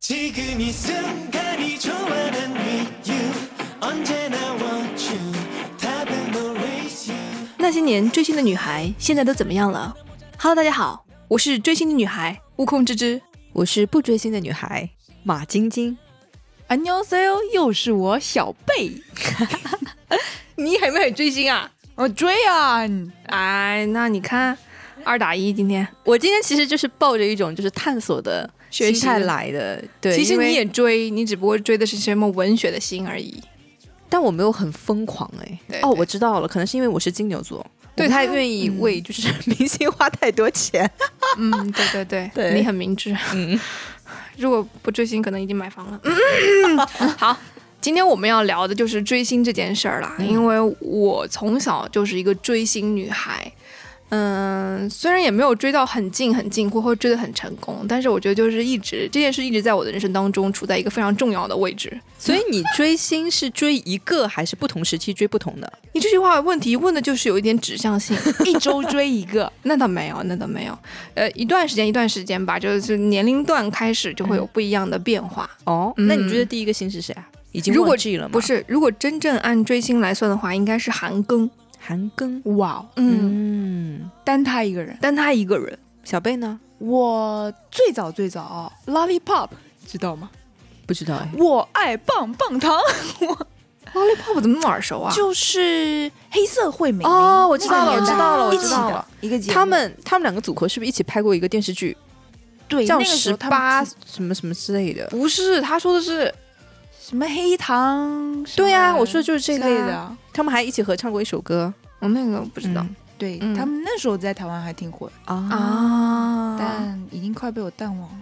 지금 이 순간이 좋아하는 with you 언제나 want you 답은 always you 那些年追星的女孩现在都怎么样了？Hello，大家好，我是追星的女孩悟空之之。我是不追星的女孩马晶晶。 안녕하세요，又是我小贝。你还没有追星啊？我追啊！哎，那你看，二打一，今天我今天其实就是抱着一种就是探索的学习 心态来的，对，其实你也追，你只不过追的是什么文学的星而已。但我没有很疯狂哎、对哦，我知道了，可能是因为我是金牛座，对他愿意嗯为就是 明星花太多钱。嗯，对对对，对 你很明智。嗯，如果不追星，可能已经买房了。嗯好，今天我们要聊的就是追星这件事儿啦，因为我从小就是一个追星女孩。嗯，虽然也没有追到很近很近，或或追得很成功，但是我觉得就是一直这件事一直在我的人生当中处在一个非常重要的位置。所以你追星是追一个还是不同时期追不同的？你这句话问题问的就是有一点指向性，一周追一个，那倒没有，那倒没有。呃，一段时间一段时间吧，就是年龄段开始就会有不一样的变化。哦，嗯那你觉得第一个星是谁啊？已经如果忘记了吗？不是，如果真正按追星来算的话，应该是韩庚。韩庚。哇嗯，单他一个人。单他一个人，小贝呢？我最早最早，Lollipop 知道吗？不知道哎。我爱棒棒糖，Lollipop 怎么那么耳熟啊？就是黑社会美眉哦我知道了我知道了我知道了一个。他们他们两个组合是不是一起拍过一个电视剧，叫对叫十八什么什么之类的？不是，他说的是什么黑糖？对啊，我说的就是这类的。他们还一起合唱过一首歌我那个不知道、对嗯他们那时候在台湾还挺火的，啊。啊。但已经快被我淡忘了。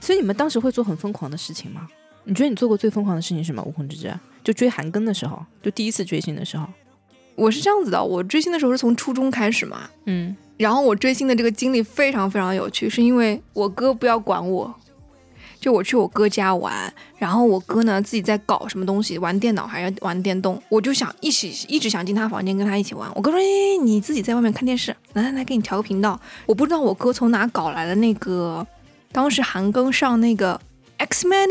所以你们当时会做很疯狂的事情吗？你觉得你做过最疯狂的事情是什么？悟空之之，就追韩庚的时候，就第一次追星的时候。我是这样子的，我追星的时候是从初中开始嘛，嗯，然后我追星的这个经历非常非常有趣，是因为我哥不要管我，就我去我哥家玩，然后我哥呢自己在搞什么东西，玩电脑还是玩电动，我就想一起一直想进他房间跟他一起玩。我哥说：“哎，你自己在外面看电视，来来来，给你调个频道。”我不知道我哥从哪搞来的那个，当时韩庚上那个。X Man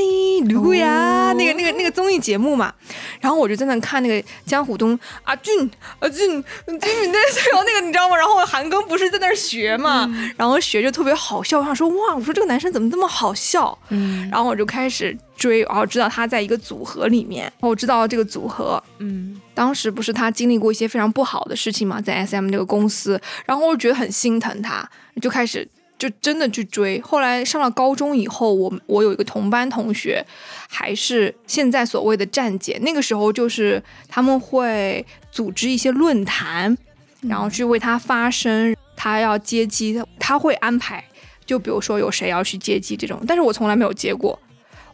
卢呀，那个那个那个综艺节目嘛，然后我就在那看那个江虎东阿俊阿俊俊宇那时候那个你知道吗？然后韩庚不是在那儿学嘛，然后学就特别好笑，我想说哇，我说这个男生怎么这么好笑？嗯。然后我就开始追，然后知道他在一个组合里面，然后我知道这个组合，嗯，当时不是他经历过一些非常不好的事情嘛，在 SM 这个公司，然后我就觉得很心疼他，就开始就真的去追。后来上了高中以后，我我有一个同班同学，还是现在所谓的站姐，那个时候就是他们会组织一些论坛，然后去为他发声，他要接机，他会安排，就比如说有谁要去接机这种，但是我从来没有接过。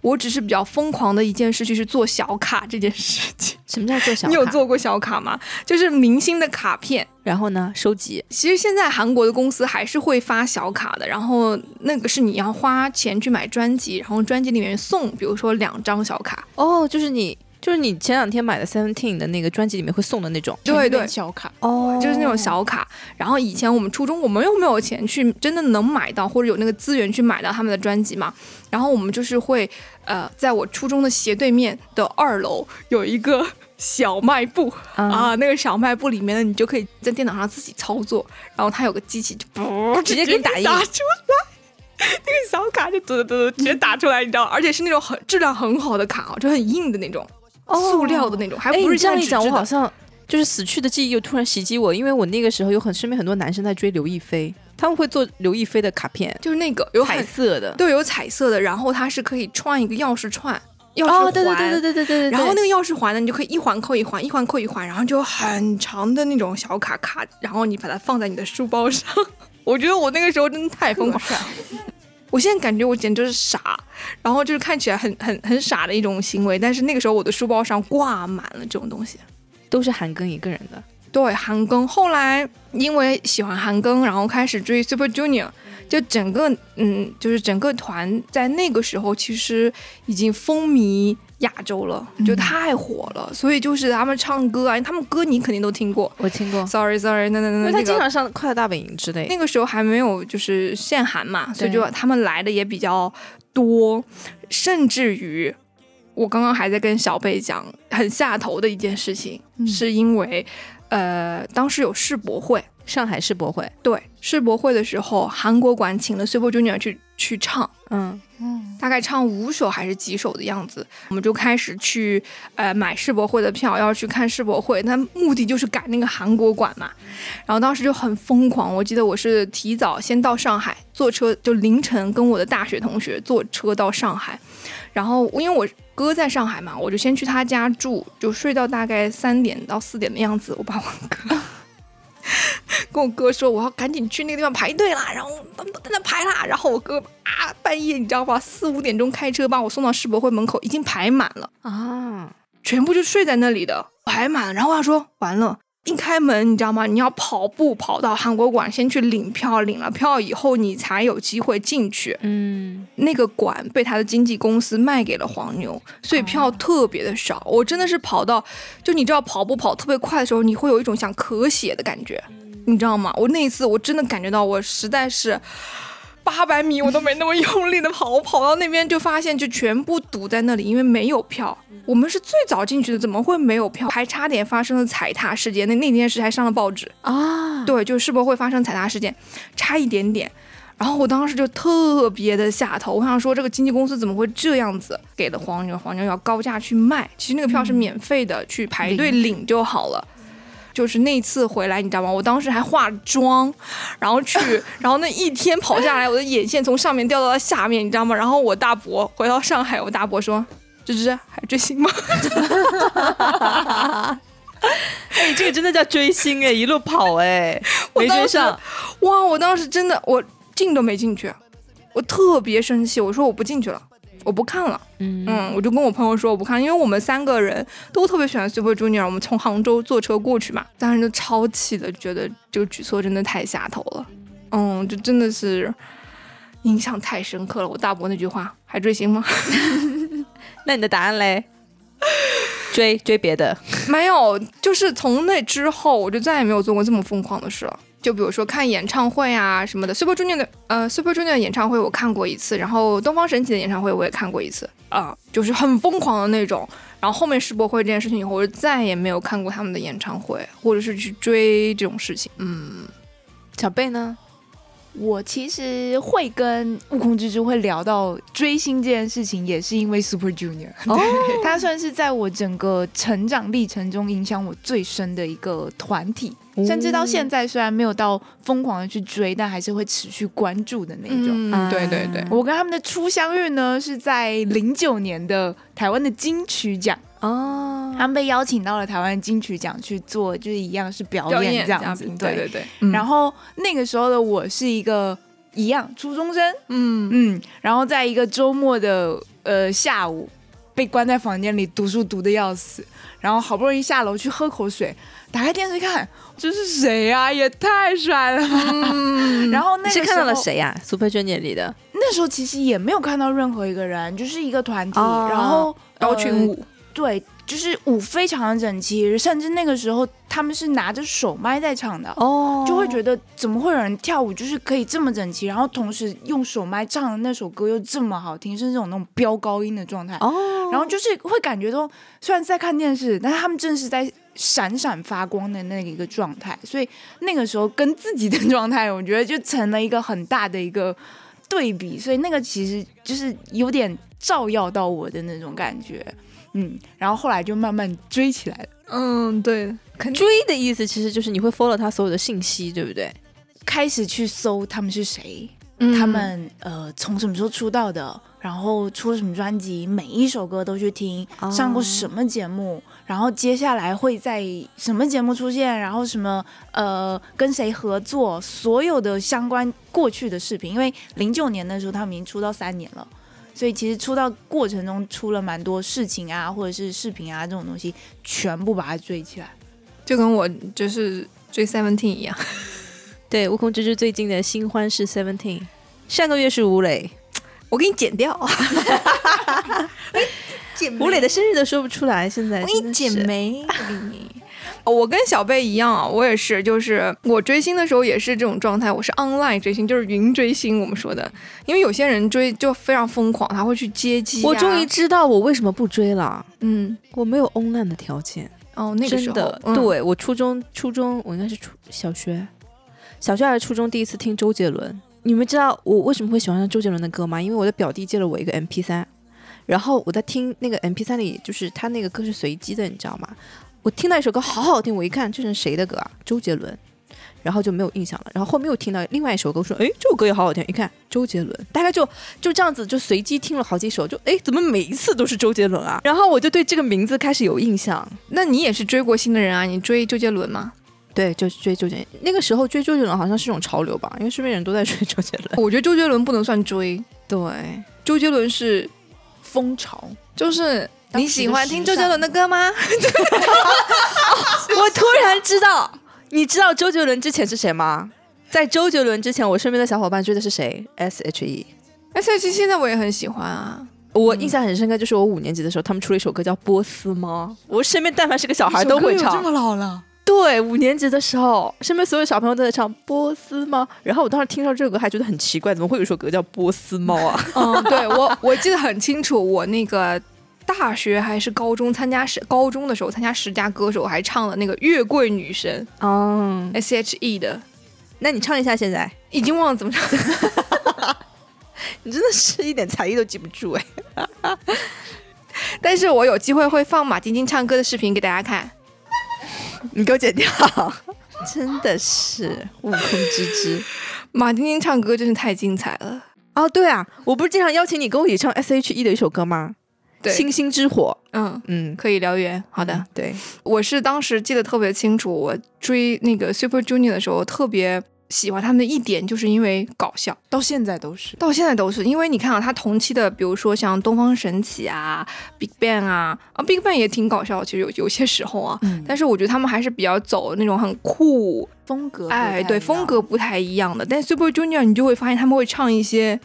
我只是比较疯狂的一件事，就是做小卡这件事情。什么叫做小？你有？做过小卡吗？就是明星的卡片。然后呢？收集。其实现在韩国的公司还是会发小卡的，然后那个是你要花钱去买专辑，然后专辑里面送，比如说两张小卡。哦，就是你，就是你前两天买的 Seventeen 的那个专辑里面会送的那种。对对，小卡，哦就是那种小卡。然后以前我们初中我们又没有钱去真的能买到，或者有那个资源去买到他们的专辑嘛。然后我们就是会呃，在我初中的斜对面的二楼有一个小卖部。啊，啊，那个小卖部里面呢，你就可以在电脑上自己操作，然后它有个机器就不直接给你打印打出来，那个小卡就嘟嘟嘟嘟直接打出来，你知道，而且是那种很质量很好的卡哦，就很硬的那种，塑料的那种。还不是这样讲，我好像就是死去的记忆又突然袭击我，因为我那个时候有很身边很多男生在追刘亦菲，他们会做刘亦菲的卡片，就是那个有彩色的，对，有彩色的。然后它是可以串一个钥匙串，哦，对对对对对对。然后那个钥匙环呢，你就可以一环扣一环，一环扣一环，然后就很长的那种小卡卡，然后你把它放在你的书包上。我觉得我那个时候真的太疯狂了。我现在感觉我简直就是傻，然后就是看起来很很很傻的一种行为，但是那个时候我的书包上挂满了这种东西。都是韩庚一个人的。对韩庚，后来因为喜欢韩庚，然后开始追 Super Junior，就整个嗯，就是整个团在那个时候其实已经风靡亚洲了，就太火了。所以就是他们唱歌啊，他们歌你肯定都听过。我听过，Sorry Sorry，那那因为他那那个经常上《快乐大本营》之类。那个时候还没有就是限韩嘛，所以就他们来的也比较多，甚至于我刚刚还在跟小贝讲很下头的一件事情，嗯是因为呃当时有世博会，上海世博会，对世博会的时候，韩国馆请了 Super Junior 去去唱。嗯，嗯，大概唱五首还是几首的样子，我们就开始去呃买世博会的票，要去看世博会。那目的就是赶那个韩国馆嘛。然后当时就很疯狂，我记得我是提早先到上海，坐车就凌晨跟我的大学同学坐车到上海，然后因为我哥在上海嘛，我就先去他家住，就睡到大概三点到四点的样子。我把我哥 跟我哥说我要赶紧去那个地方排队啦，然后他们都在那排啦，然后我哥啊半夜你知道吧，四五点钟开车把我送到世博会门口，已经排满了，啊，全部就睡在那里的，排满了。然后他说完了。一开门，你知道吗？你要跑步跑到韩国馆，先去领票，领了票以后，你才有机会进去。嗯，那个馆被他的经纪公司卖给了黄牛，所以票特别的少。我真的是跑到，就你知道跑步跑特别快的时候，你会有一种想咳血的感觉，你知道吗？我那一次我真的感觉到我实在是。八百米 我都没那么用力的跑，我 跑到那边就发现就全部堵在那里，因为没有票。我们是最早进去的，怎么会没有票？还差点发生了踩踏事件，那那件事还上了报纸。啊，对，就世博会发生踩踏事件，差一点点。然后我当时就特别的下头，我想说这个经纪公司怎么会这样子？给了黄牛，黄牛要高价去卖，其实那个票是免费的，去排队领就好了。就是那次回来，你知道吗？我当时还化妆，然后去，然后那一天跑下来，我的眼线从上面掉到了下面，你知道吗？然后我大伯回到上海，我大伯说：“芝芝还追星吗？” 哎，这个真的叫追星哎，一路跑哎，没追上，哇！我当时真的我进都没进去，我特别生气，我说我不进去了，我不看了。嗯嗯，我就跟我朋友说我不看，因为我们三个人都特别喜欢 Super Junior，我们从杭州坐车过去嘛，当时就超气的，觉得这个举措真的太下头了。嗯，就真的是印象太深刻了。我大伯那句话还追星吗？那你的答案嘞？追追别的，没有，就是从那之后，我就再也没有做过这么疯狂的事了。就比如说看演唱会啊什么的，Super Junior 的呃 Super Junior 的演唱会我看过一次，然后东方神起的演唱会我也看过一次啊、就是很疯狂的那种。然后后面世博会这件事情以后，我就再也没有看过他们的演唱会，或者是去追这种事情。嗯，小贝呢？我其实会跟悟空蜘蛛会聊到追星这件事情，也是因为 Super Junior。哦，他算是在我整个成长历程中影响我最深的一个团体，甚至到现在虽然没有到疯狂的去追，但还是会持续关注的那种。嗯，对对对，我跟他们的初相遇呢，是在零九年的台湾的金曲奖，哦，他们被邀请到了台湾金曲奖去做，就是一样是表表演这样嘉子。对对对，嗯然后那个时候的我是一个一样初中生，嗯嗯，然后在一个周末的呃下午，被关在房间里读书读的要死，然后好不容易下楼去喝口水，打开电视看，这是谁啊？也太帅了吧！嗯 然后那是看到了？谁呀？Super Junior 里的那时候其实也没有看到任何一个人，就是一个团体，哦然后高群舞，对，就是舞非常的整齐，甚至那个时候他们是拿着手麦在唱的。哦就会觉得怎么会有人跳舞就是可以这么整齐，然后同时用手麦唱的那首歌又这么好听，甚至有那种飙高音的状态。哦，然后就是会感觉到，虽然在看电视，但是他们正是在闪闪发光的那一个状态，所以那个时候跟自己的 状态，我觉得就成了一个很大的一个对比，所以那个其实就是有点照耀到我的那种感觉，嗯，然后后来就慢慢追起来了。嗯，对，追的意思其实就是你会 follow 他所有的信息，对不对？开始去搜他们是谁，嗯他们呃从什么时候出道的，然后出了什么专辑，每一首歌都去听，哦上过什么节目，然后接下来会在什么节目出现，然后什么呃跟谁合作，所有的相关过去的视频，因为零九年的时候他们已经出道三年了。所以其实出道过程中出了蛮多事情啊，或者是视频啊这种东西，全部把它追起来。就跟我就是追 Seventeen 一样。对，悟空之之最近的新欢是 Seventeen，上个月是吴磊，我给你剪掉，剪吴磊的生日都说不出来，现在我给你剪没？我跟小贝一样啊，我也是，就是我追星的时候也是这种状态，我是 online 追星，就是云追星，我们说的。因为有些人追就非常疯狂，他会去接机、啊。我终于知道我为什么不追了，嗯，我没有 online 的条件。哦，那个时候真的，嗯对我初中初中我应该是初小学，小学还是初中第一次听周杰伦。你们知道我为什么会喜欢上周杰伦的歌吗？因为我的表弟借了我一个 MP 3然后我在听那个 MP 3里，就是他那个歌是随机的，你知道吗？我听到一首歌好好听，我一看这是谁的歌啊？周杰伦。然后就没有印象了，然后后面又听到另外一首歌，说哎，这首歌也好好听，一看周杰伦，大概就就这样子就随机听了好几首，就哎怎么每一次都是周杰伦啊？然后我就对这个名字开始有印象，那你也是追过星的人啊？你追周杰伦吗？对，就追周杰伦。那个时候追周杰伦好像是一种潮流吧，因为身边人都在追周杰伦。我觉得周杰伦不能算追，对，周杰伦是风潮，就是你喜欢听周杰伦的歌吗？我突然知道，你知道周杰伦之前是谁吗？在周杰伦之前，我身边的小伙伴追的是谁？S.H.E。S.H.E 现在我也很喜欢啊。我印象很深刻，就是我五年级的时候，他们出了一首歌叫《波斯猫》，我身边但凡是个小孩都会唱。这么老了，对，五年级的时候，身边所有小朋友都在唱《波斯猫》，然后我当时听到这首歌还觉得很奇怪，怎么会有一首歌叫《波斯猫》啊？嗯，对我我记得很清楚，我那个大学还是高中参加十高中的时候参加十佳歌手，还唱了那个《月桂女神哦》S.H.E 的，那你唱一下现在。已经忘了怎么唱。你真的是一点才艺都记不住哎！但是我有机会会放马晶晶唱歌的视频给大家看。你给我剪掉，真的是悟空之之。马晶晶唱歌真是太精彩了。哦，对啊，我不是经常邀请你跟我一起唱 S.H.E 的一首歌吗？对星星之火。嗯，嗯，可以燎原。好的，对，我是当时记得特别清楚，我追那个 Super Junior 的时候，特别喜欢他们的一点，就是因为搞笑。到现在都是。到现在都是，因为你看啊，他同期的，比如说像东方神起啊、Big Bang 啊，啊 Big Bang 也挺搞笑，其实有有些时候啊，嗯，但是我觉得他们还是比较走那种很酷，风格不哎，对，风格不太一样的。但 Super Junior 你就会发现他们会唱一些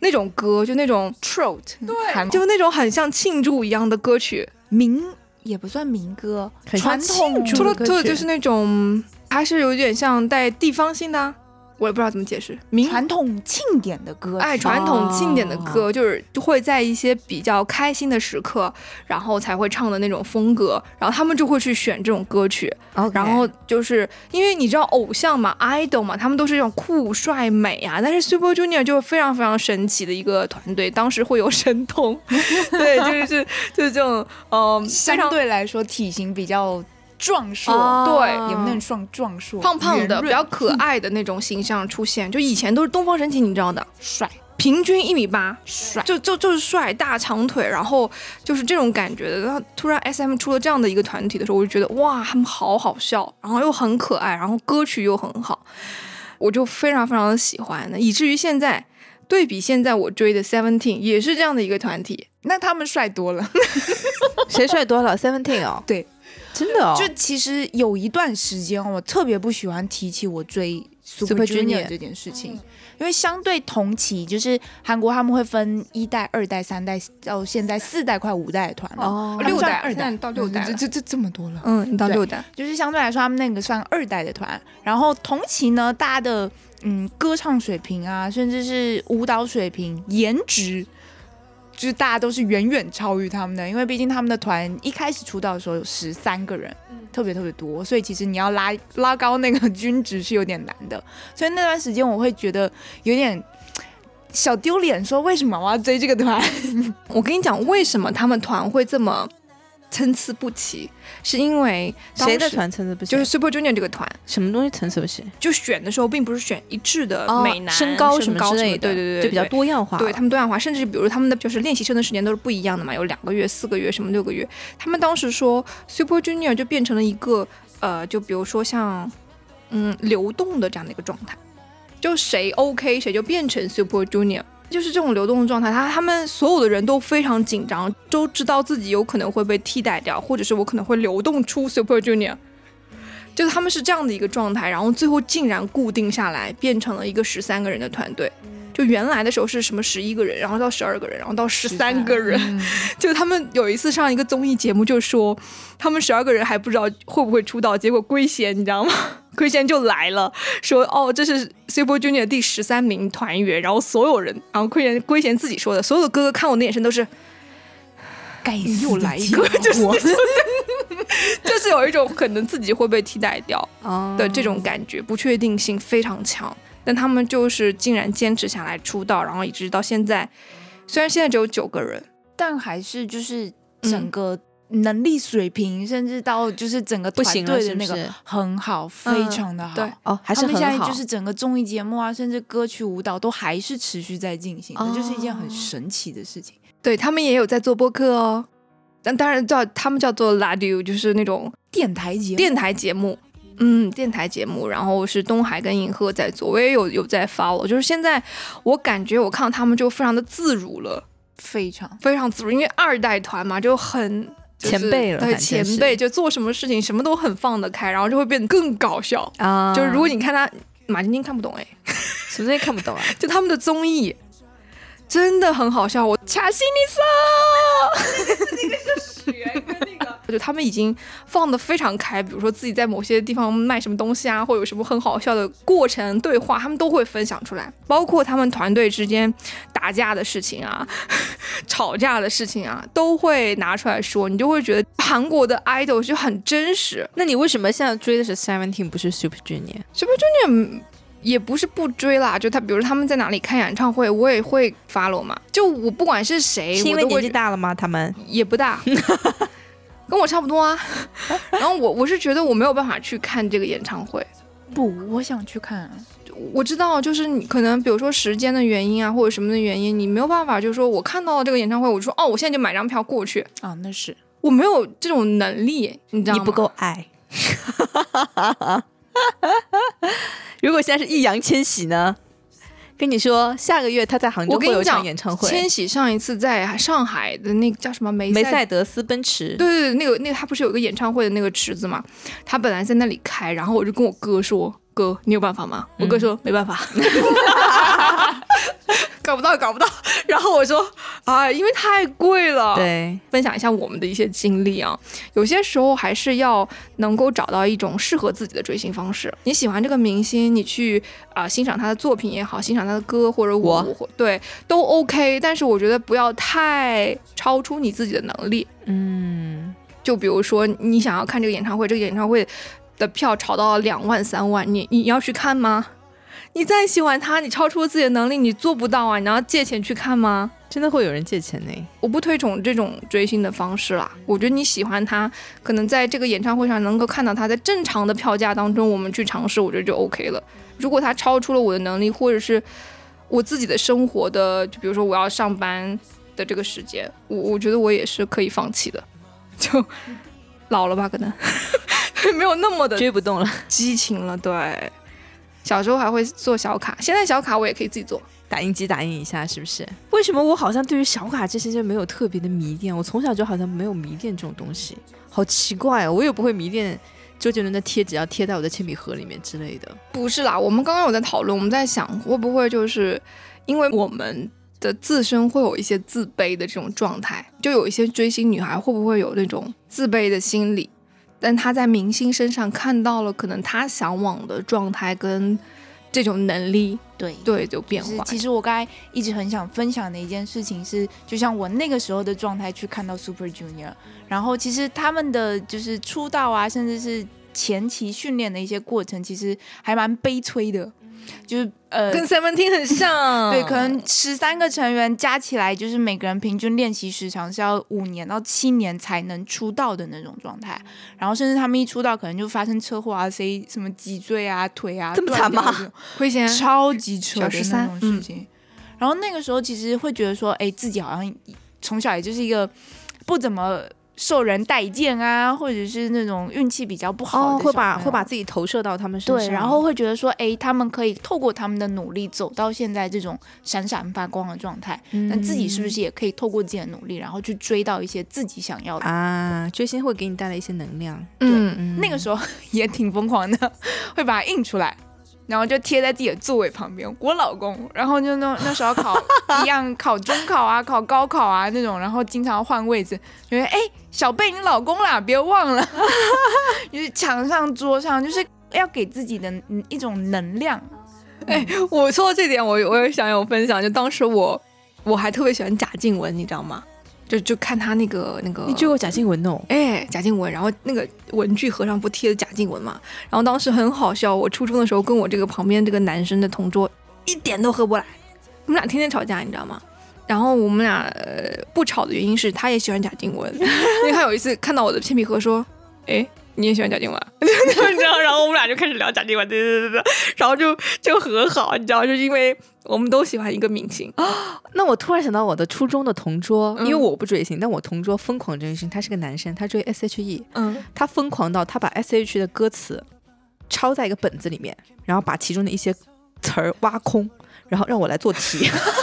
那种歌，就那种 trot，对。就那种很像庆祝一样的歌曲，民也不算民歌，传统庆祝除了歌曲。除了就是那种还是有点像带地方性的啊、我也不知道怎么解释，民传统庆典的歌曲，哎，传统庆典的哦。歌、就是就会在一些比较开心的时刻，然后才会唱的那种风格，然后他们就会去选这种歌曲。然后就是因为你知道偶像嘛，idol 嘛，他们都是这种酷帅美啊，但是 Super Junior 就非常非常神奇的一个团队，当时会有神童，对，就是就是这种嗯、非相对来说体型比较壮硕，哦对也不能壮壮硕，胖胖的、比较可爱的那种形象出现，就以前都是东方神起，你知道的，帅平均一米八，帅，就就就是帅大长腿，然后就是这种感觉的。然后突然 S M 出了这样的一个团体的时候，我就觉得哇，他们好好笑，然后又很可爱，然后歌曲又很好，我就非常非常的喜欢的，以至于现在对比现在我追的 Seventeen 也是这样的一个团体。那他们帅多了。谁帅多了？Seventeen 哦，对，真的哦，就其实有一段时间，我特别不喜欢提起我追 Super Junior 这件事情，因为相对同期，就是韩国他们会分一代、二代、三代，到现在四代快五代的团了。哦六代二代到六代这这这这么多了。嗯，你到对六代，就是相对来说，他们那个算二代的团。然后同期呢，大家的嗯歌唱水平啊，甚至是舞蹈水平、颜值，就是大家都是远远超于他们的。因为毕竟他们的团一开始出道的时候有十三个人，特别特别多，所以其实你要拉拉高那个 均值是有点难的。所以那段时间我会觉得有点。小丢脸，说为什么我要追这个团？我跟你讲，为什么他们团会这么参差不齐，是因为谁的团参差不齐？就是 Super Junior 这个团。什么东西参差不齐？就选的时候，并不是选一致的哦美男、身高什么之类的，对对对对，就比较。多样化。对他们多样化，甚至比如他们的就是练习生的时间都是不一样的嘛，有两个月、四个月、什么六个月。他们当时说 Super Junior 就变成了一个呃，就比如说像嗯流动的这样的一个状态，就谁 OK 谁就变成 Super Junior。就是这种流动的状态，他他们所有的人都非常紧张，都知道自己有可能会被替代掉，或者是我可能会流动出 Super Junior。就是他们是这样的一个状态，然后最后竟然固定下来，变成了一个十三个人的团队。就原来的时候是什么十一个人，然后到十二个人，然后到十三个人。嗯 就他们有一次上一个综艺节目，就说他们十二个人还不知道会不会出道，结果圭贤你知道吗？圭贤就来了，说哦这是 Super Junior 第十三名团员，然后所有人，然后圭贤圭贤自己说的，所有的哥哥看我的眼神都是该又来一个 就是就是有一种可能自己会被替代掉哦的这种感觉，不确定性非常强。但他们就是竟然坚持下来出道，然后一直到现在，虽然现在只有九个人，但还是就是整个能力水平，甚至到就是整个团不行了队的那个？很好，非常的好。对哦，还是他们很好。现在就是整个综艺节目啊，甚至歌曲舞蹈都还是持续在进行这，哦就是一件很神奇的事情。对他们也有在做播客哦。但当然叫他们叫做 radio，就是那种电台节目，电台节目，嗯，电台节目。然后是东海跟银赫在做，我也有有在 follow。就是现在我感觉我看到他们就非常的自如了。非常非常自如，因为二代团嘛，就很。就是前辈了对前辈就做什么事情什么都很放得开，然后就会变得更搞笑。啊，就是如果你看他，马晶晶看不懂哎，什么东西看不懂啊？就他们的综艺真的很好笑。我卡西尼萨，那个是雪跟那个，就他们已经放得非常开，比如说自己在某些地方卖什么东西啊，或有什么很好笑的过程对话，他们都会分享出来，包括他们团队之间打架的事情啊、吵架的事情啊，都会拿出来说，你就会觉得韩国的 idol 就很真实。那你为什么现在追的是 Seventeen 不是 Super Junior？Super Junior 也不是不追啦，就他比如他们在哪里开演唱会，我也会 follow 嘛。就我不管是谁，是因为年纪大了吗？他们也不大，跟我差不多啊。然后我我是觉得我没有办法去看这个演唱会。不，我想去看啊。我知道，就是你可能比如说时间的原因啊，或者什么的原因，你没有办法，就是说我看到了这个演唱会，我就说哦，我现在就买张票过去，啊，那是我没有这种能力，你知道吗？你不够爱。如果现在是易烊千玺呢？跟你说，下个月他在杭州会有一场演唱会，千玺上一次在上海的那个叫什么梅梅赛赛德斯奔驰。对对对，那个那个他不是有个演唱会的那个池子嘛？他本来在那里开，然后我就跟我哥说：“哥，你有办法吗？”我哥说：“没办法，搞不到，搞不到。”然后我说：“啊，因为太贵了。”，对，分享一下我们的一些经历啊。有些时候还是要能够找到一种适合自己的追星方式。你喜欢这个明星，你去啊、欣赏他的作品也好，欣赏他的歌或者舞我，对都 OK。但是我觉得不要太超出你自己的能力。嗯，就比如说你想要看这个演唱会，这个演唱会的票炒到两万三万，你你要去看吗？你再喜欢他，你超出了自己的能力，你做不到啊！你要借钱去看吗？真的会有人借钱呢。我不推崇这种追星的方式啦。我觉得你喜欢他，可能在这个演唱会上能够看到他在正常的票价当中，我们去尝试，我觉得就 OK 了。如果他超出了我的能力，或者是我自己的生活的，就比如说我要上班的这个时间，我我觉得我也是可以放弃的。就老了吧，可能 没有那么的追不动了，激情了。对，小时候还会做小卡，现在小卡我也可以自己做。打印机打印一下，是不是？为什么我好像对于小卡这些就没有特别的迷恋？我从小就好像没有迷恋这种东西，好奇怪哦！我也不会迷恋周杰伦的贴纸要贴在我的铅笔盒里面之类的。不是啦，我们刚刚有在讨论，我们在想会不会就是因为我们的自身会有一些自卑的这种状态，就有一些追星女孩会不会有那种自卑的心理，但他在明星身上看到了可能他向往的状态跟这种能力，对对，就变化。其实我刚才一直很想分享的一件事情是，就像我那个时候的状态去看到 Super Junior，然后其实他们的就是出道啊，甚至是前期训练的一些过程，其实还蛮悲催的，就是呃。跟 Seventeen 很像，对，可能十三个成员加起来，就是每个人平均练习时长是要五年到七年才能出道的那种状态。然后甚至他们一出道，可能就发生车祸啊，谁什么脊椎啊、腿啊，这么惨吗亏钱超级扯的那种事情。然后那个时候其实会觉得说，哎，自己好像从小也就是一个不怎么受人待见啊，或者是那种运气比较不好的、哦，会把会把。自己投射到他们身上，对，然后会觉得说，哎，他们可以透过他们的努力走到现在这种闪闪发光的状态，那自己是不是也可以透过自己的努力，然后去追到一些自己想要的？啊，追星会给你带来一些能量，嗯，嗯。那个时候 也挺疯狂的，会把它印出来，然后就贴在自己的座位旁边。我老公，然后就那那时候考一样考中考啊，考高考啊那种，然后经常换位置，觉得哎，小贝你老公啦，别忘了，就是墙上桌上，就是要给自己的嗯一种能量。哎，我说到这点，我我也想有分享，就当时我我还特别喜欢贾静雯，你知道吗？就就看他那个那个，你救过贾静雯哦？哎，贾静雯，然后那个文具盒上不贴的贾静雯嘛？然后当时很好笑，我初中的时候跟我这个旁边这个男生的同桌一点都合不来，我们俩天天吵架，你知道吗？然后我们俩呃不吵的原因是他也喜欢贾静雯，因为他有一次看到我的铅笔盒说，哎。你也喜欢贾静雯，你知道？然后我们俩就开始聊贾静雯，对对对对，对然后就就和好，你知道？就是因为我们都喜欢一个明星，那我突然想到我的初中的同桌，嗯因为我不追星，但我同桌疯狂追星，他是个男生，他追 S.H.E，嗯，他疯狂到他把 S.H.E 的歌词抄在一个本子里面，然后把其中的一些词儿挖空，然后让我来做题。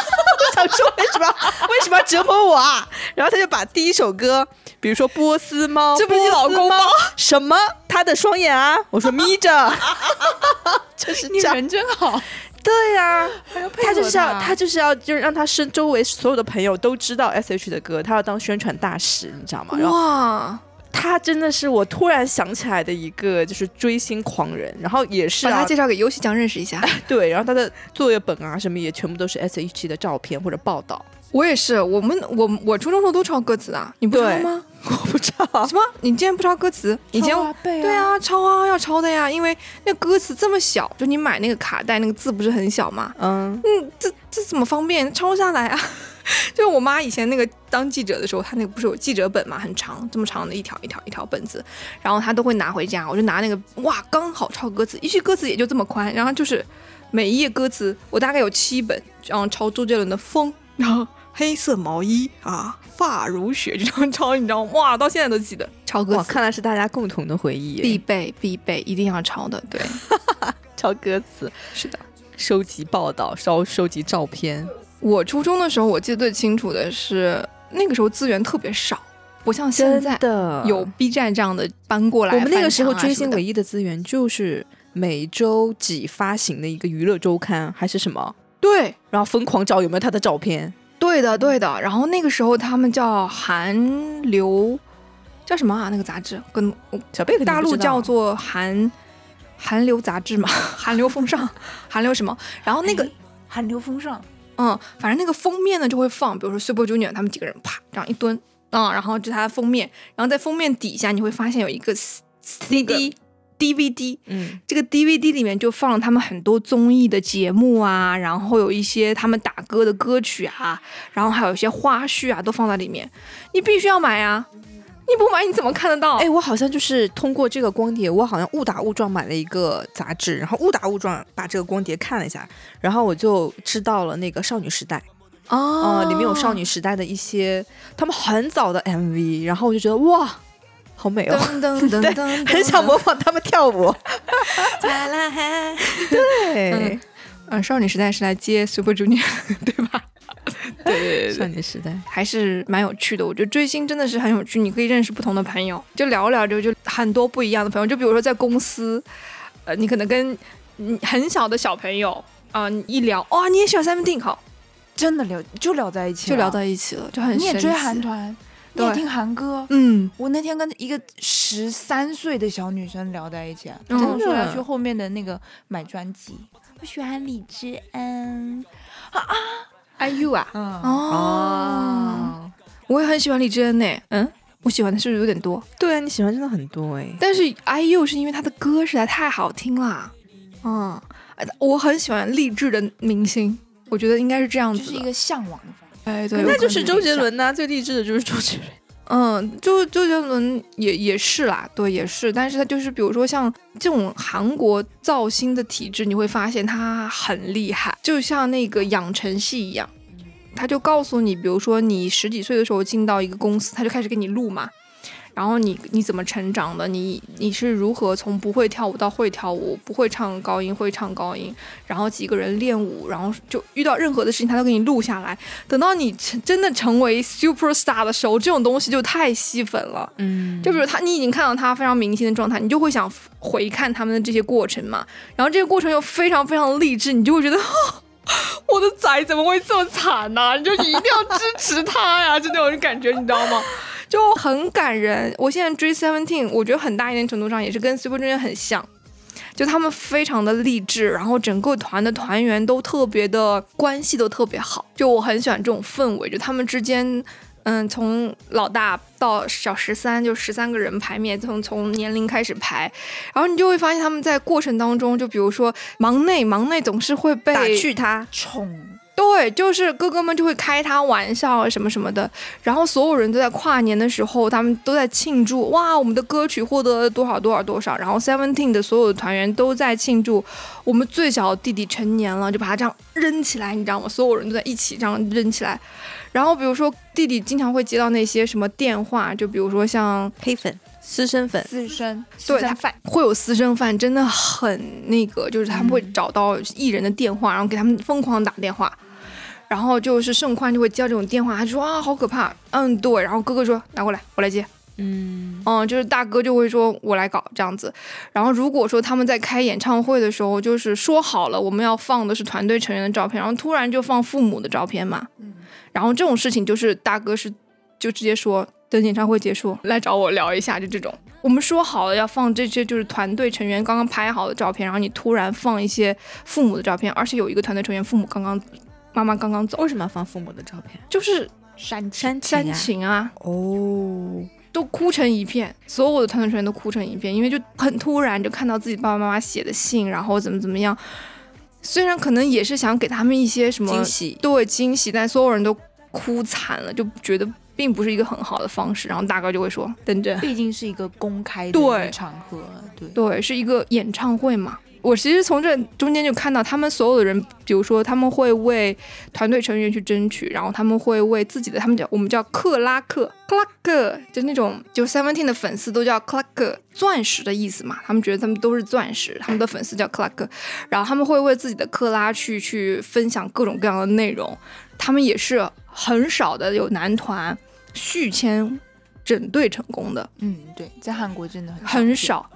说为什么为什么要折磨我啊？然后他就把第一首歌，比如说波斯猫，这不是你老公吗？什么？他的双眼啊？我说眯着，就是你。人真好，对呀、他就是要他他就是要就是让他身周围所有的朋友都知道 S.H 的歌，他要当宣传大使，你知道吗？然后哇，他真的是我突然想起来的一个就是追星狂人，然后也是啊把他介绍给尤喜江认识一下。对，然后他的作业本啊什么也全部都是 S.H.E 的照片或者报道。我也是，我们我我初中时候都抄歌词啊，你不抄吗？我不知道，什么？你竟然不抄歌词？以前对，啊，抄啊，要抄的呀，因为那歌词这么小，就你买那个卡带，那个字不是很小吗？嗯，嗯，这这怎么方便抄下来啊？就是我妈以前那个当记者的时候，她那个不是有记者本嘛，很长，这么长的一条一条一条本子，然后她都会拿回家，我就拿那个哇，刚好抄歌词，一句歌词也就这么宽，然后就是每一页歌词我大概有七本，然后抄周杰伦的《风》，然后黑色毛衣啊，发如雪，这样抄，你知道吗？哇，到现在都记得抄歌哇，词。看来是大家共同的回忆，必备必备，一定要抄的。对，抄歌词，是的。收集报道，收收集照片。我初中的时候，我记得最清楚的是那个时候资源特别少，不像现在的有 B 站这样的搬过来、我们那个时候追星唯一的资源就是每周几发行的一个娱乐周刊还是什么，对然后疯狂找有没有他的照片。对的对的。然后那个时候他们叫韩流，叫什么啊？那个杂志跟小贝大陆叫做韩韩流杂志嘛，韩流风尚，韩流什么？然后那个哎韩流风尚，嗯，反正那个封面呢就会放，比如说 Super Junior 他们几个人啪这样一蹲，啊、然后就它的封面，然后在封面底下你会发现有一个 C- CD DVD，嗯，这个 DVD 里面就放了他们很多综艺的节目啊，然后有一些他们打歌的歌曲啊，然后还有一些花絮啊，都放在里面，你必须要买啊，你不买你怎么看得到？哎，我好像就是通过这个光碟，我好像误打误撞买了一个杂志，然后误打误撞把这个光碟看了一下，然后我就知道了那个少女时代，哦呃，里面有少女时代的一些他们很早的 MV，然后我就觉得哇，好美哦，噔噔噔 噔噔，很想模仿他们跳舞。对，嗯，少女时代是来接 Super Junior，对吧？对对对少女时代。还是蛮有趣的。我觉得追星真的是很有趣，你可以认识不同的朋友，就聊聊着就很多不一样的朋友。就比如说在公司，呃，你可能跟嗯很小的小朋友啊、你一聊，哇、你也喜欢 Seventeen，好，真的聊就聊在一起了，就聊在一起了，就很你也追韩团，你也听韩歌。嗯，我那天跟一个十三岁的小女生聊在一起，嗯跟我说要去后面的那个买专辑。我喜欢李智恩，IU 啊，嗯，哦，我也很喜欢李智恩呢，嗯，我喜欢的是不是有点多？对啊，你喜欢真的很多哎。但是 IU 是因为他的歌实在太好听了，嗯，呃我很喜欢励志的明星，我觉得应该是这样子的，就是一个向往的方向。哎，对，那就是周杰伦呐、最励志的就是周杰伦。嗯，就周杰伦也也是啦，对，也是，但是他就是比如说像这种韩国造星的体制，你会发现他很厉害，就像那个养成系一样，他就告诉你，比如说你十几岁的时候进到一个公司，他就开始给你录嘛。然后你你怎么成长的？你你是如何从不会跳舞到会跳舞，不会唱高音会唱高音，然后几个人练舞，然后就遇到任何的事情他都给你录下来。等到你成真的成为 super star 的时候，这种东西就太吸粉了。嗯，就比如他，你已经看到他非常明星的状态，你就会想回看他们的这些过程嘛。然后这个过程又非常非常励志，你就会觉得，我的仔怎么会这么惨呢、你就你一定要支持他呀，就那种感觉，你知道吗？就很感人。我现在追 Seventeen，我觉得很大一定程度上也是跟 Super Junior 很像。就他们非常的励志，然后整个团的团员都特别的关系都特别好，就我很喜欢这种氛围，就他们之间，嗯，从老大到小十三，就十三个人排面，从从年龄开始排，然后你就会发现他们在过程当中，就比如说忙内，忙内总是会被打趣他，宠对，就是哥哥们就会开他玩笑啊什么什么的，然后所有人都在跨年的时候，他们都在庆祝，哇，我们的歌曲获得了多少多少多少，然后 Seventeen 的所有的团员都在庆祝，我们最小的弟弟成年了，就把他这样扔起来，你知道吗？所有人都在一起这样扔起来，然后比如说弟弟经常会接到那些什么电话，就比如说像黑粉、私生粉，私生对私生饭，会有私生饭，真的很那个，就是他们会找到艺人的电话，然后给他们疯狂打电话。然后就是盛宽就会接到这种电话，他就说啊好可怕，嗯对，然后哥哥说拿过来我来接，嗯，嗯就是大哥就会说我来搞。这样子。然后如果说他们在开演唱会的时候，就是说好了我们要放的是团队成员的照片，然后突然就放父母的照片嘛，然后这种事情就是大哥是就直接说等演唱会结束来找我聊一下，就这种。我们说好了要放这些就是团队成员刚刚拍好的照片，然后你突然放一些父母的照片，而且有一个团队成员父母刚刚妈妈刚刚走，为什么要放父母的照片？就是煽煽煽情啊哦，都哭成一片，所有的团队成员都哭成一片，因为就很突然就看到自己爸爸妈妈写的信，然后怎么怎么样。虽然可能也是想给他们一些什么惊喜，对惊喜，但所有人都哭惨了，就觉得并不是一个很好的方式。然后大哥就会说：“等着，毕竟是一个公开场合，对，对，是一个演唱会嘛。”我其实从这中间就看到，他们所有的人，比如说他们会为团队成员去争取，然后他们会为自己的，他们叫我们叫克拉克，克拉克，就那种就 Seventeen 的粉丝都叫克拉克，钻石的意思嘛，他们觉得他们都是钻石，他们的粉丝叫克拉克，然后他们会为自己的克拉去去分享各种各样的内容，他们也是很少的有男团续签整队成功的，嗯，对，在韩国真的很很少少。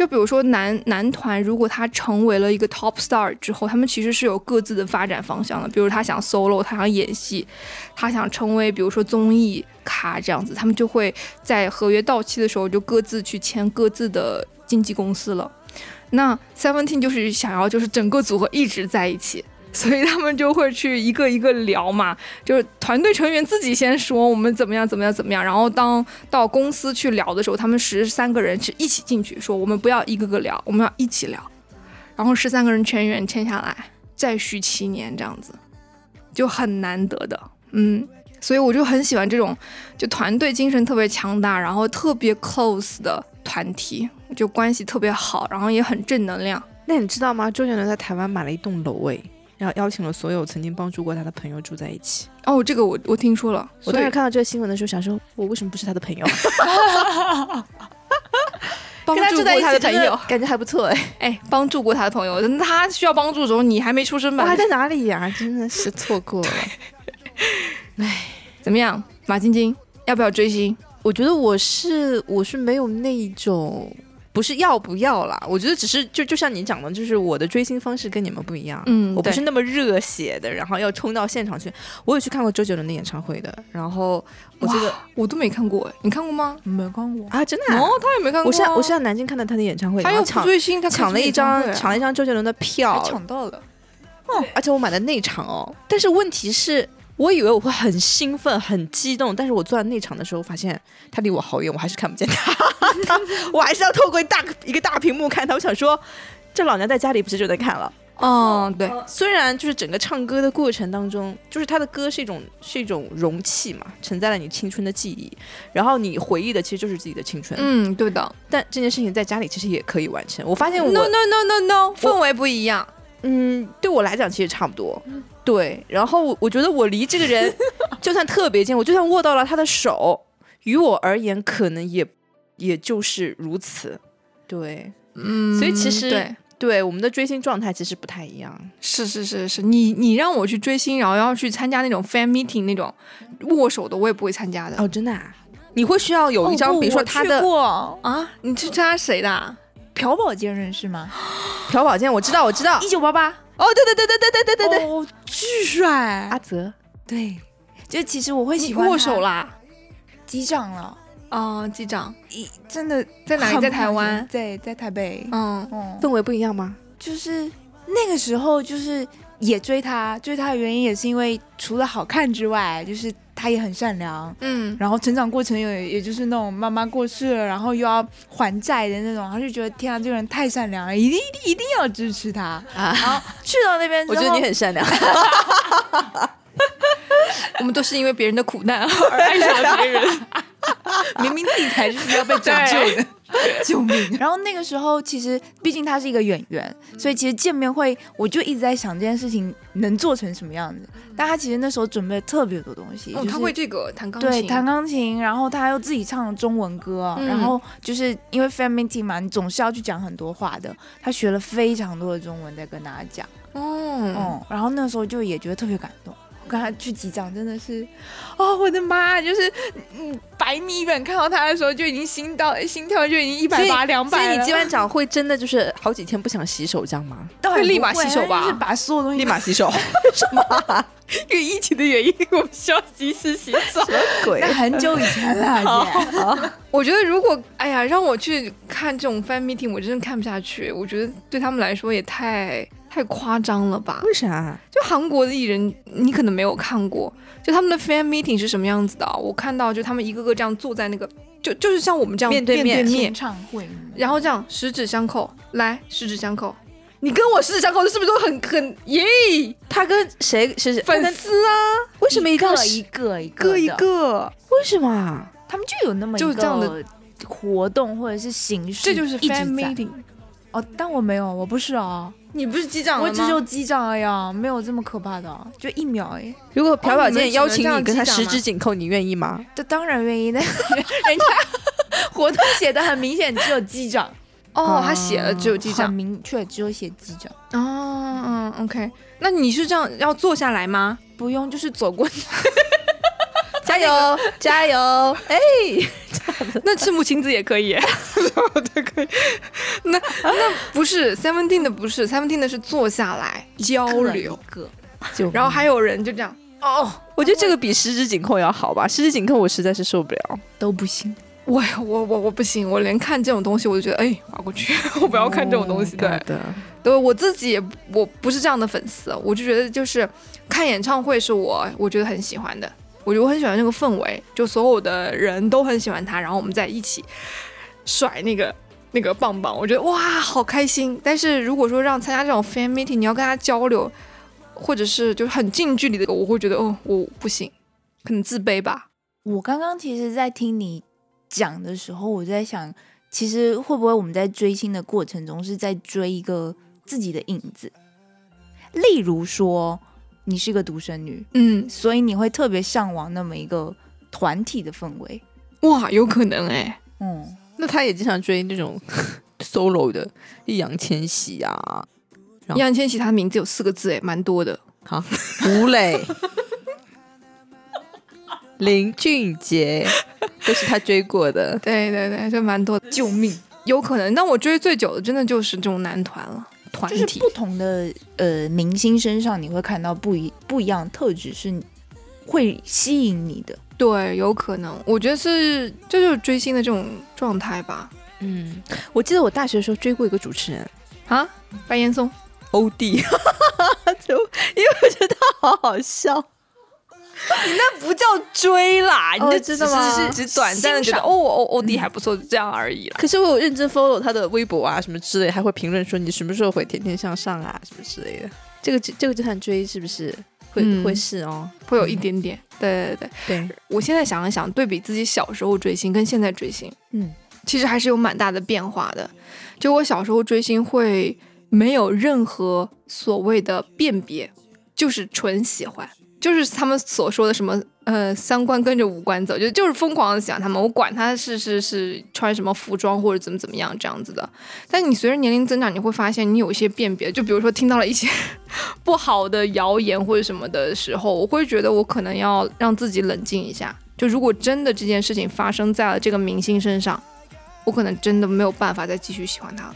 就比如说男男团，如果他成为了一个 top star 之后，他们其实是有各自的发展方向的。比如他想 solo，他想演戏，他想成为比如说综艺咖这样子，他们就会在合约到期的时候就各自去签各自的经纪公司了。那 Seventeen 就是想要就是整个组合一直在一起，所以他们就会去一个一个聊嘛，就是团队成员自己先说我们怎么样怎么样怎么样，然后当到公司去聊的时候，他们十三个人是一起进去说我们不要一个个聊，我们要一起聊，然后十三个人全员签下来，再续七年这样子，就很难得的，嗯。所以我就很喜欢这种，就团队精神特别强大，然后特别 close 的团体，就关系特别好，然后也很正能量。那你知道吗？周杰伦在台湾买了一栋楼诶，然后邀请了所有曾经帮助过他的朋友住在一起。哦，这个我我听说了，我当时看到这个新闻的时候，想说，我为什么不是他的朋友？帮 跟他住在一助过他的的朋友，感觉还不错哎。哎，帮助过他的朋友，等他需要帮助的时候，你还没出生吧他还？在哪里呀、真的是错过了。哎怎么样，马晶晶，要不要追星？我觉得我是我是没有那种，不是要不要啦，我觉得只是就就像你讲的，就是我的追星方式跟你们不一样。嗯我不是那么热血的，然后要冲到现场去。我有去看过周杰伦的演唱会的，然后我记得我都没看过，哎，你看过吗？没看过，啊，真的啊、哦，他也没看过啊。我是在我是在南京看的他的演唱会，他又抢追星，他抢了一张抢了一张周杰伦的票，抢到了，哦而且我买的内场哦。但是问题是，我以为我会很兴奋、很激动，但是我坐在内场的时候，发现他离我好远，我还是看不见他，我还是要透过一大一个大屏幕看他。我想说，这老娘在家里不是就能看了？嗯，对，虽然就是整个唱歌的过程当中，就是他的歌是一种是一种容器嘛，承载了你青春的记忆，然后你回忆的其实就是自己的青春。嗯，对的。但这件事情在家里其实也可以完成。我发现我 No no no no no，氛围不一样。嗯，对我来讲其实差不多。对，然后我我觉得我离这个人 就算特别近，我就算握到了他的手，于我而言，可能也也就是如此。对，嗯，所以其实对，对我们的追星状态其实不太一样。是是是是，你你让我去追星，然后要去参加那种 fan meeting 那种握手的，我也不会参加的。哦，真的、啊？你会需要有一张，哦比如说他的过啊，你去参加谁的啊？朴宝剑认识吗？朴宝剑，我知道，我知道。一九八八，哦，对对对对对对对对对，哦，巨帅阿。泽，对，就其实我会喜欢握手，啦？击掌了，哦，机长一真的在哪里？在台湾。在在台北。嗯，嗯，氛围不一样吗？就是那个时候，就是也追他，追他的原因也是因为除了好看之外，就是他也很善良。嗯，然后成长过程也也就是那种妈妈过世了，然后又要还债的那种，然后就觉得天啊，这个人太善良了，一定一定一定要支持他。啊，然后去到那边 之后，我觉得你很善良。我们都是因为别人的苦难而爱上了别人。明明自己才是需要被拯救的，救命！然后那个时候，其实毕竟他是一个演员，所以其实见面会，我就一直在想这件事情能做成什么样子。但他其实那时候准备了特别多东西，哦，就是他会这个弹钢琴，对弹钢琴，然后他又自己唱中文歌，嗯然后就是因为 fan meeting 嘛，你总是要去讲很多话的，他学了非常多的中文在跟大家讲，哦，嗯，然后那时候就也觉得特别感动。我跟他去击掌真的是，哦，我的妈！就是嗯，百米远看到他的时候，就已经心到心跳就已经一百八、两百所以百你击完掌会真的就是好几天不想洗手这样吗？当然会立马洗手吧就是把所有东西立马洗手？什么因为疫情的原因，我们需要及时洗手。鬼那很久以前了，姐。我觉得如果哎呀让我去看这种 fan meeting，我真的看不下去。我觉得对他们来说也太太夸张了吧？为啥？就韩国的艺人，你可能没有看过，就他们的 fan meeting 是什么样子的啊？我看到就他们一个个这样坐在那个，就就是像我们这样面对面面演唱会，然后这样十指相扣，来十指相扣。你跟我十指相扣，是不是都很很耶？他跟谁是粉丝啊，为什么一定要个一个一个一，个，为什么啊？他们就有那么一就是这样的活动或者是形式，这就是 fan meeting。哦，但我没有，我不是哦，你不是机长吗？我只有击掌而已啊，没有这么可怕的哦，就一秒哎。如果朴宝剑邀请你跟他十指紧扣，你愿意吗？这当然愿意，但是人家活动写的很明显，只有机长，哦，他写了只有机很长。明确只有写机长，哦，嗯，OK。那你是这样要坐下来吗？不用就是走过去。加油，加油！哎，那赤木晴子也可以，对，可以。那那不是 Seventeen 的，不是 Seventeen 的是坐下来交流，然后还有人就这样，哦，我觉得这个比十指紧扣要好吧？十指紧扣我实在是受不了。都不行。我我我我不行，我连看这种东西我就觉得，哎，划过去，我不要看这种东西。对，的，对我自己也我不是这样的粉丝，我就觉得就是看演唱会是我我觉得很喜欢的，我觉得我很喜欢那个氛围，就所有的人都很喜欢他，然后我们在一起甩那个那个棒棒，我觉得哇好开心。但是如果说让参加这种 fan meeting，你要跟他交流，或者是就是很近距离的，我会觉得哦我不行，可能自卑吧。我刚刚其实，在听你讲的时候，我就在想，其实会不会我们在追星的过程中是在追一个自己的影子？例如说，你是个独生女，嗯，所以你会特别向往那么一个团体的氛围。哇，有可能哎、嗯，那他也经常追那种 solo 的易烊千玺啊，然后易烊千玺他的名字有四个字哎，蛮多的。好，吴磊、林俊杰都是他追过的。对对对，就蛮多的。救命！有可能，但我追最久的真的就是这种男团了，团体。就是不同的呃明星身上，你会看到不一不一样特质，是会吸引你的。对，有可能，我觉得是这就是追星的这种状态吧。嗯，我记得我大学的时候追过一个主持人啊，白岩松，欧弟，就因为我觉得他好好笑。那不叫追啦，哦真的吗只是只短暂的觉得哦哦哦欧弟还不错，就这样而已啦。可是我有认真 follow 他的微博啊，什么之类，还会评论说你什么时候回《天天向上》啊，什么之类的。这个这个就算追是不是？会、嗯会是哦。会有一点点，对对对。对，我现在想了想，对比自己小时候追星跟现在追星，嗯，其实还是有蛮大的变化的。就我小时候追星会没有任何所谓的辨别，就是纯喜欢。就是他们所说的什么呃三观跟着五官走，就就是疯狂的喜欢他们，我管他是是是穿什么服装或者怎么怎么样这样子的。但你随着年龄增长，你会发现你有一些辨别，就比如说听到了一些 不好的谣言或者什么的时候，我会觉得我可能要让自己冷静一下。就如果真的这件事情发生在了这个明星身上，我可能真的没有办法再继续喜欢他了。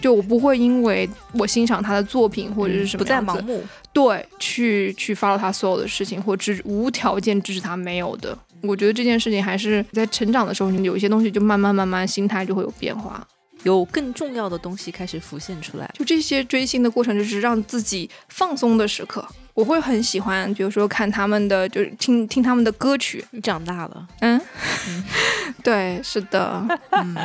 就我不会因为我欣赏他的作品或者是什么不再盲目。对，去去 follow 他所有的事情，或支无条件支持他没有的。我觉得这件事情还是在成长的时候，你有一些东西就慢慢慢慢心态就会有变化。有更重要的东西开始浮现出来。就这些追星的过程，就是让自己放松的时刻。我会很喜欢，比如说看他们的，就是听听他们的歌曲。你长大了，嗯，对，是的，嗯，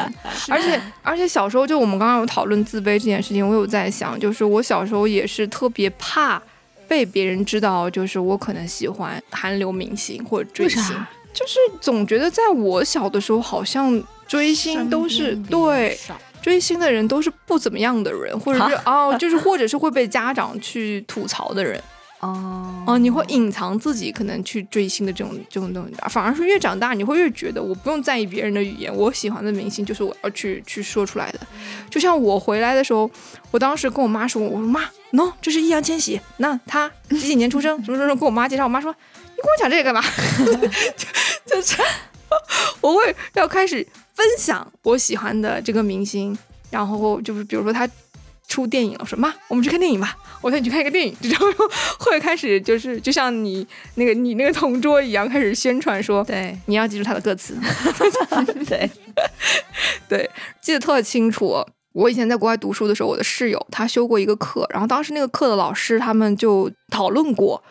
而且而且小时候就我们刚刚有讨论自卑这件事情，我有在想，就是我小时候也是特别怕被别人知道，就是我可能喜欢韩流明星或者追星就是总觉得在我小的时候，好像追星都是对追星的人都是不怎么样的人，或者是哦，就是或者是会被家长去吐槽的人。哦哦，你会隐藏自己可能去追星的这种这种东西，反而是越长大，你会越觉得我不用在意别人的语言，我喜欢的明星就是我要去去说出来的。就像我回来的时候，我当时跟我妈说，我说妈，no，这是易烊千玺，那他几几年出生，什么什么，跟我妈介绍，我妈说你跟我讲这个干嘛？就 就是我会要开始分享我喜欢的这个明星，然后就是比如说他出电影了，我说妈，我们去看电影吧，我带你去看一个电影，然后 会开始就是就像你那个你那个同桌一样，开始宣传说对你要记住他的歌词，对，对，记得特清楚。我以前在国外读书的时候，我的室友他修过一个课，然后当时那个课的老师他们就讨论过，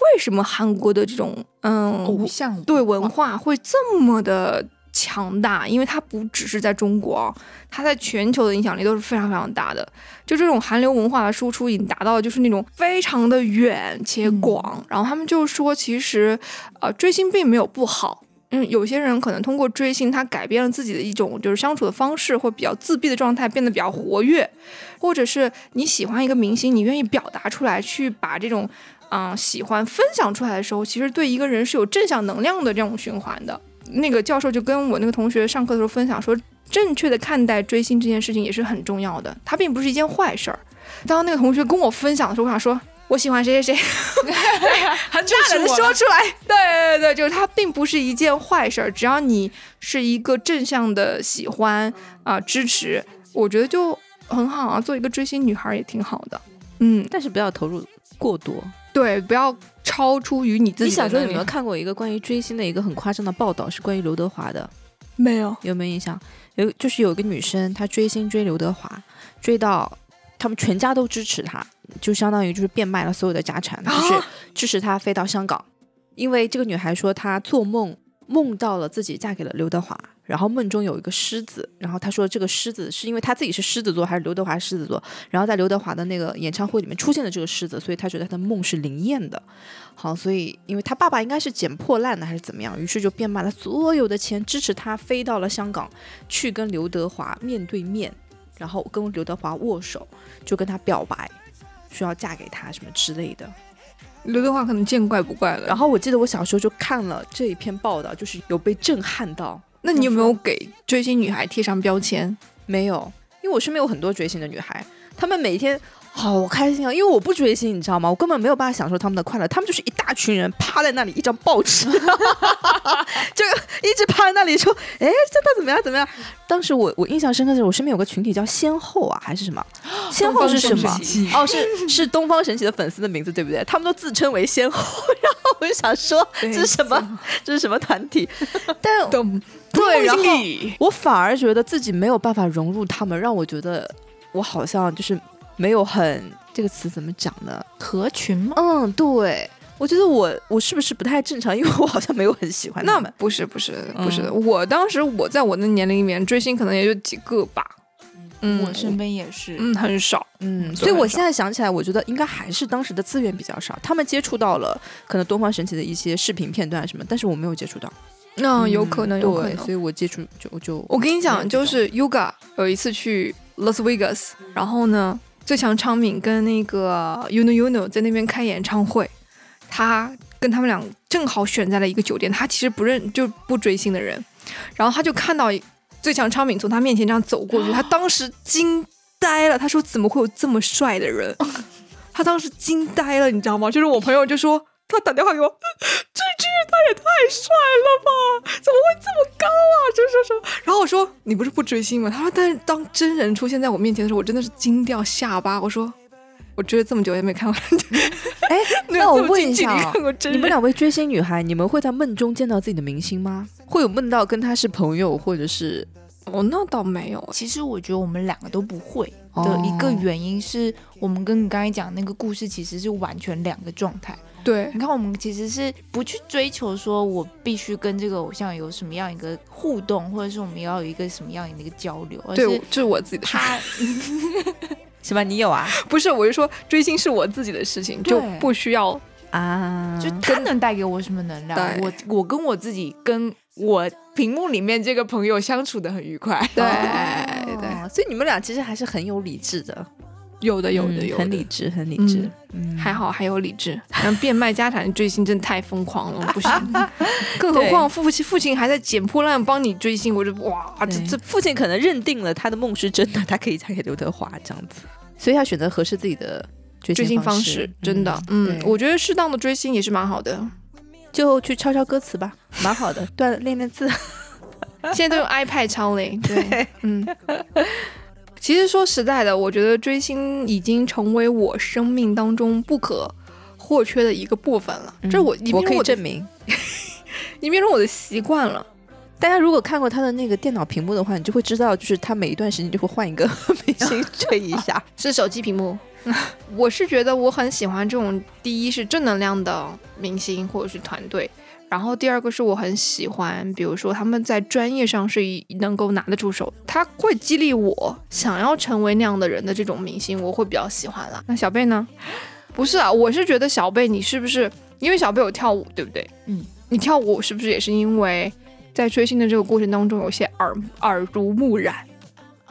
为什么韩国的这种嗯偶像对文化会这么的强大，因为它不只是在中国啊，它在全球的影响力都是非常非常大的。就这种韩流文化的输出已经达到就是那种非常的远且广。然后他们就说，其实呃追星并没有不好。嗯，有些人可能通过追星，他改变了自己的一种就是相处的方式，或比较自闭的状态变得比较活跃，或者是你喜欢一个明星，你愿意表达出来，去把这种嗯、喜欢分享出来的时候，其实对一个人是有正向能量的这种循环的。那个教授就跟我那个同学上课的时候分享说，正确的看待追星这件事情也是很重要的，它并不是一件坏事儿。当那个同学跟我分享的时候，我想说。我喜欢谁谁谁，很大胆的说出来。对对对，就是它并不是一件坏事儿，只要你是一个正向的喜欢啊、支持，我觉得就很好啊。做一个追星女孩也挺好的。嗯，但是不要投入过多。对，不要超出于你自己的能力。小时候有没有看过一个关于追星的一个很夸张的报道？是关于刘德华的，没有？有没有印象？有，就是有一个女生，她追星追刘德华，追到他们全家都支持她，就相当于就是变卖了所有的家产，就是啊支持她飞到香港。因为这个女孩说她做梦梦到了自己嫁给了刘德华，然后梦中有一个狮子，然后他说这个狮子是因为他自己是狮子座还是刘德华狮子座，然后在刘德华的那个演唱会里面出现了这个狮子，所以他觉得他的梦是灵验的。好，所以因为他爸爸应该是捡破烂的还是怎么样，于是就变卖了所有的钱支持他飞到了香港，去跟刘德华面对面，然后跟刘德华握手，就跟他表白，说要嫁给他什么之类的。刘德华可能见怪不怪了。然后我记得我小时候就看了这一篇报道，就是有被震撼到。那你有没有给追星女孩贴上标签？没有，因为我身边有很多追星的女孩，她们每天好开心啊！因为我不追星，你知道吗？我根本没有办法享受她们的快乐。她们就是一大群人趴在那里，一张报纸，就一直趴在那里说：“哎，这他怎么样？怎么样？”当时我我印象深刻的是，我身边有个群体叫先后啊，还是什么？先后是什么？哦，是是东方神起的粉丝的名字，对不对？他们都自称为先后，然后我就想说，这是什么？这是什么团体？但懂对，然后我反而觉得自己没有办法融入他们，让我觉得我好像就是没有很这个词怎么讲呢？合群吗？嗯，对，我觉得我我是不是不太正常？因为我好像没有很喜欢他那们。不是不是不是，嗯我当时我在我的年龄里面追星可能也就几个吧，嗯，我身边也是，嗯很少，嗯，所以我现在想起来，我觉得应该还是当时的资源比较少，他们接触到了可能东方神起的一些视频片段什么，但是我没有接触到。那、有可能有可对，能所。以我接触就就我跟你讲，就是 Yoga 有一次去 Las Vegas，然后呢，最强昌敏跟那个 Uno Uno 在那边开演唱会，他跟他们俩正好选在了一个酒店，他其实不认就不追星的人，然后他就看到最强昌珉从他面前这样走过去，他当时惊呆了，他说怎么会有这么帅的人？他当时惊呆了，你知道吗？就是我朋友就说。他打电话给我，这这他也太帅了吧！怎么会这么高啊？这这这。然后我说你不是不追星吗？他说但是当真人出现在我面前的时候，我真的是惊掉下巴。我说我追了这么久也没看过，哎，那我问一下。你们两位追星女孩，你们会在梦中见到自己的明星吗？会有梦到跟他是朋友，或者是哦，那倒没有。其实我觉得我们两个都不会哦的一个原因是我们跟你刚才讲那个故事其实是完全两个状态。对你看，我们其实是不去追求说我必须跟这个偶像有什么样一个互动，或者是我们要有一个什么样的一个交流，而对，是这是我自己的事，他 什么？你有啊？不是，我是说追星是我自己的事情，就不需要。啊，就他能带给我什么能量，对我我跟我自己跟我屏幕里面这个朋友相处的很愉快。对哦 对，所以你们俩其实还是很有理智的，有的有的嗯有的，很理智，很理智。嗯，还好还有理智，然后变卖家产追星真的太疯狂了，不行。更何况父亲父亲还在捡破烂帮你追星，我就哇，这这父亲可能认定了他的梦是真的，他可以嫁给刘德华这样子，所以他选择合适自己的追追星方方式真的，嗯，对我觉得适当的追星也是蛮好的。就去抄抄歌词吧，蛮好的，锻练练字。现在都用 iPad 抄嘞，对，嗯。其实说实在的，我觉得追星已经成为我生命当中不可或缺的一个部分了。这我已经嗯我可以证明。已经变成我的习惯了。大家如果看过他的那个电脑屏幕的话，你就会知道，就是他每一段时间就会换一个明星追一下。是手机屏幕。我是觉得我很喜欢这种，第一是正能量的明星或者是团队，然后第二个是我很喜欢，比如说他们在专业上是能够拿得出手，他会激励我想要成为那样的人的这种明星，我会比较喜欢啦。那小贝呢？不是啊，我是觉得小贝你是不是因为小贝有跳舞，对不对？嗯，你跳舞是不是也是因为在追星的这个过程当中有些耳耳濡目染？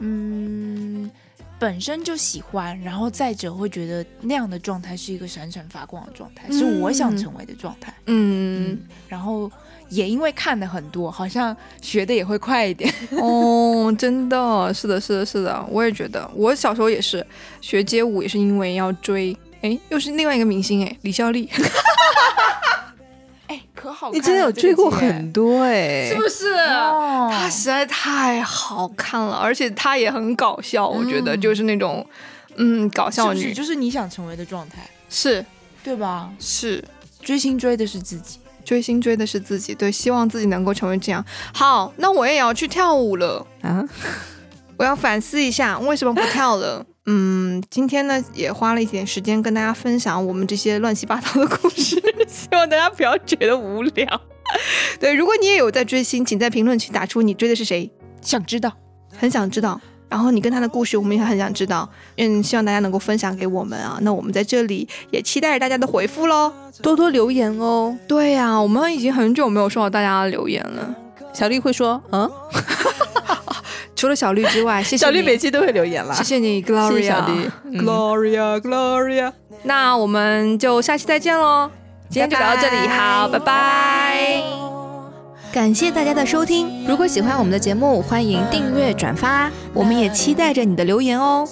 嗯，本身就喜欢，然后再者会觉得那样的状态是一个闪闪发光的状态，是我想成为的状态。嗯，然后也因为看的很多，好像学的也会快一点。哦，真的是的，是的，是的，我也觉得，我小时候也是学街舞，也是因为要追，哎，又是另外一个明星，哎，李孝利，哎，可好看了！你真的有追过很多哎、是不是？哦，他实在太好看了，而且他也很搞笑，我觉得就是那种，嗯，搞笑女，就是你想成为的状态，是对吧？是追星追的是自己，追星追的是自己，对，希望自己能够成为这样。好，那我也要去跳舞了。啊，我要反思一下，为什么不跳了？嗯，今天呢也花了一点时间跟大家分享我们这些乱七八糟的故事，希望大家不要觉得无聊。对，如果你也有在追星，请在评论区打出你追的是谁，想知道。很想知道。然后你跟他的故事，我们也很想知道。嗯，希望大家能够分享给我们啊。那我们在这里也期待着大家的回复喽。多多留言哦。对呀、我们已经很久没有收到大家的留言了。小丽会说，嗯，除了小绿之外，谢谢小丽每期都会留言啦谢。谢你，Gloria，谢谢小丽嗯 Gloria Gloria。那我们就下期再见喽，今天就聊到这里，好，拜拜。感谢大家的收听，如果喜欢我们的节目，欢迎订阅转发。我们也期待着你的留言哦。